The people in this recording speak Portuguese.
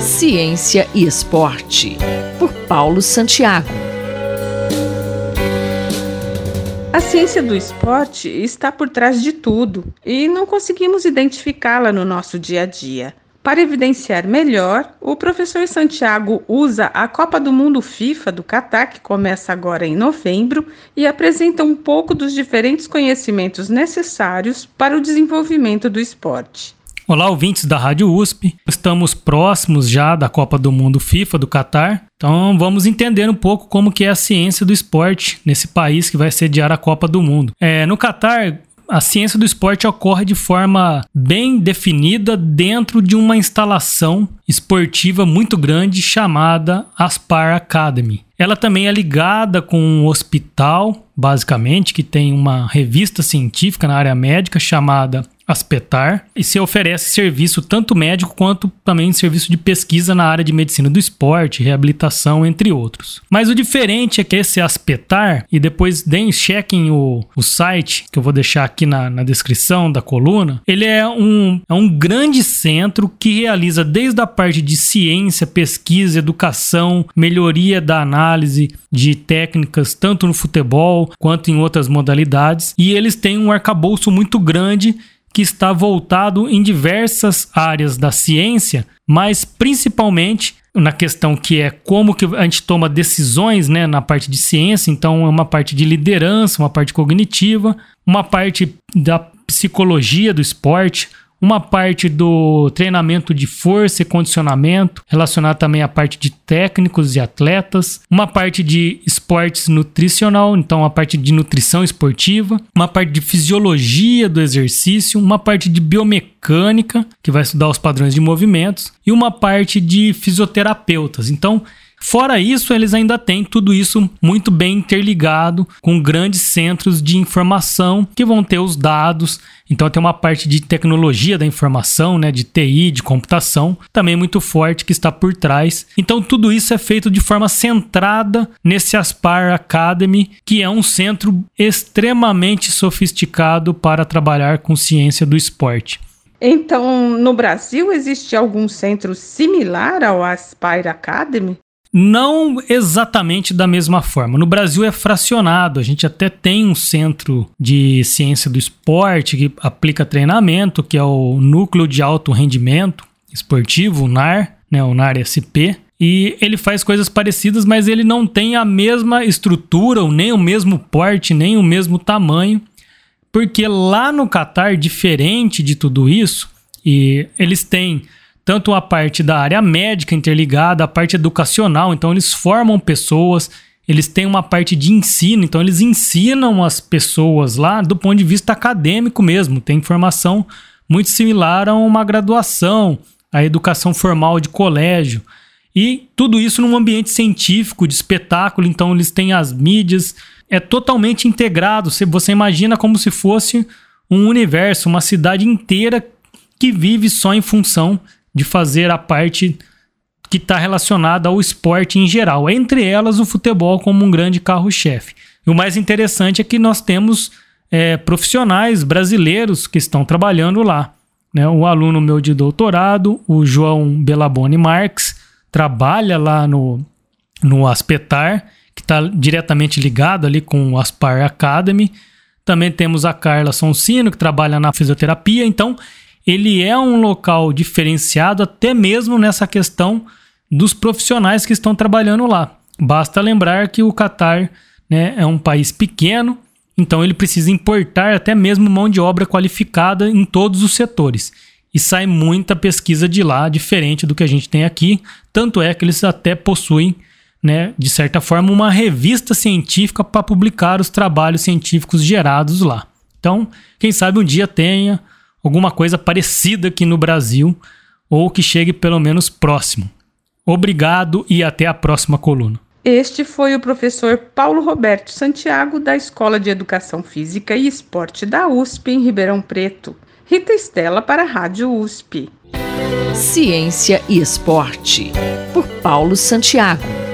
Ciência e Esporte, por Paulo Santiago. A ciência do esporte está por trás de tudo e não conseguimos identificá-la no nosso dia a dia. Para evidenciar melhor, o professor Santiago usa a Copa do Mundo FIFA do Catar, que começa agora em novembro, e apresenta um pouco dos diferentes conhecimentos necessários para o desenvolvimento do esporte. Olá, ouvintes da Rádio USP. Estamos próximos já da Copa do Mundo FIFA do Catar. Então vamos entender um pouco como que é a ciência do esporte nesse país que vai sediar a Copa do Mundo. É, no Catar, a ciência do esporte ocorre de forma bem definida dentro de uma instalação esportiva muito grande chamada Aspar Academy. Ela também é ligada com um hospital, basicamente, que tem uma revista científica na área médica chamada Aspetar e se oferece serviço tanto médico quanto também serviço de pesquisa na área de medicina do esporte, reabilitação, entre outros. Mas o diferente é que esse Aspetar, e depois deem, chequem o, o site, que eu vou deixar aqui na, na descrição da coluna, ele é um, é um grande centro que realiza desde a parte de ciência, pesquisa, educação, melhoria da análise de técnicas, tanto no futebol quanto em outras modalidades, e eles têm um arcabouço muito grande que está voltado em diversas áreas da ciência, mas principalmente na questão que é como que a gente toma decisões né, na parte de ciência, então é uma parte de liderança, uma parte cognitiva, uma parte da psicologia do esporte, uma parte do treinamento de força e condicionamento, relacionado também à parte de técnicos e atletas, uma parte de esportes nutricional, então a parte de nutrição esportiva, uma parte de fisiologia do exercício, uma parte de biomecânica, que vai estudar os padrões de movimentos, e uma parte de fisioterapeutas. Então, Fora isso, eles ainda têm tudo isso muito bem interligado com grandes centros de informação que vão ter os dados. Então tem uma parte de tecnologia da informação, né, de TI, de computação, também muito forte que está por trás. Então tudo isso é feito de forma centrada nesse Aspar Academy, que é um centro extremamente sofisticado para trabalhar com ciência do esporte. Então, no Brasil existe algum centro similar ao Aspire Academy? Não exatamente da mesma forma. No Brasil é fracionado. A gente até tem um centro de ciência do esporte que aplica treinamento, que é o Núcleo de Alto Rendimento Esportivo, o NAR, né, o NAR SP. E ele faz coisas parecidas, mas ele não tem a mesma estrutura, ou nem o mesmo porte, nem o mesmo tamanho. Porque lá no Catar, diferente de tudo isso, e eles têm tanto a parte da área médica interligada, a parte educacional, então eles formam pessoas, eles têm uma parte de ensino, então eles ensinam as pessoas lá do ponto de vista acadêmico mesmo, tem informação muito similar a uma graduação, a educação formal de colégio. E tudo isso num ambiente científico, de espetáculo, então eles têm as mídias, é totalmente integrado. Você imagina como se fosse um universo, uma cidade inteira que vive só em função de fazer a parte que está relacionada ao esporte em geral, entre elas o futebol como um grande carro-chefe. E o mais interessante é que nós temos é, profissionais brasileiros que estão trabalhando lá. Né? O aluno meu de doutorado, o João Belaboni Marques, trabalha lá no, no Aspetar, que está diretamente ligado ali com o Aspar Academy. Também temos a Carla Sonsino, que trabalha na fisioterapia. Então, ele é um local diferenciado até mesmo nessa questão dos profissionais que estão trabalhando lá. Basta lembrar que o Catar né, é um país pequeno, então ele precisa importar até mesmo mão de obra qualificada em todos os setores. E sai muita pesquisa de lá, diferente do que a gente tem aqui. Tanto é que eles até possuem, né, de certa forma, uma revista científica para publicar os trabalhos científicos gerados lá. Então, quem sabe um dia tenha alguma coisa parecida aqui no Brasil ou que chegue pelo menos próximo. Obrigado e até a próxima coluna. Este foi o professor Paulo Roberto Santiago, da Escola de Educação Física e Esporte da USP, em Ribeirão Preto. Rita Estela para a Rádio USP. Ciência e Esporte, por Paulo Santiago.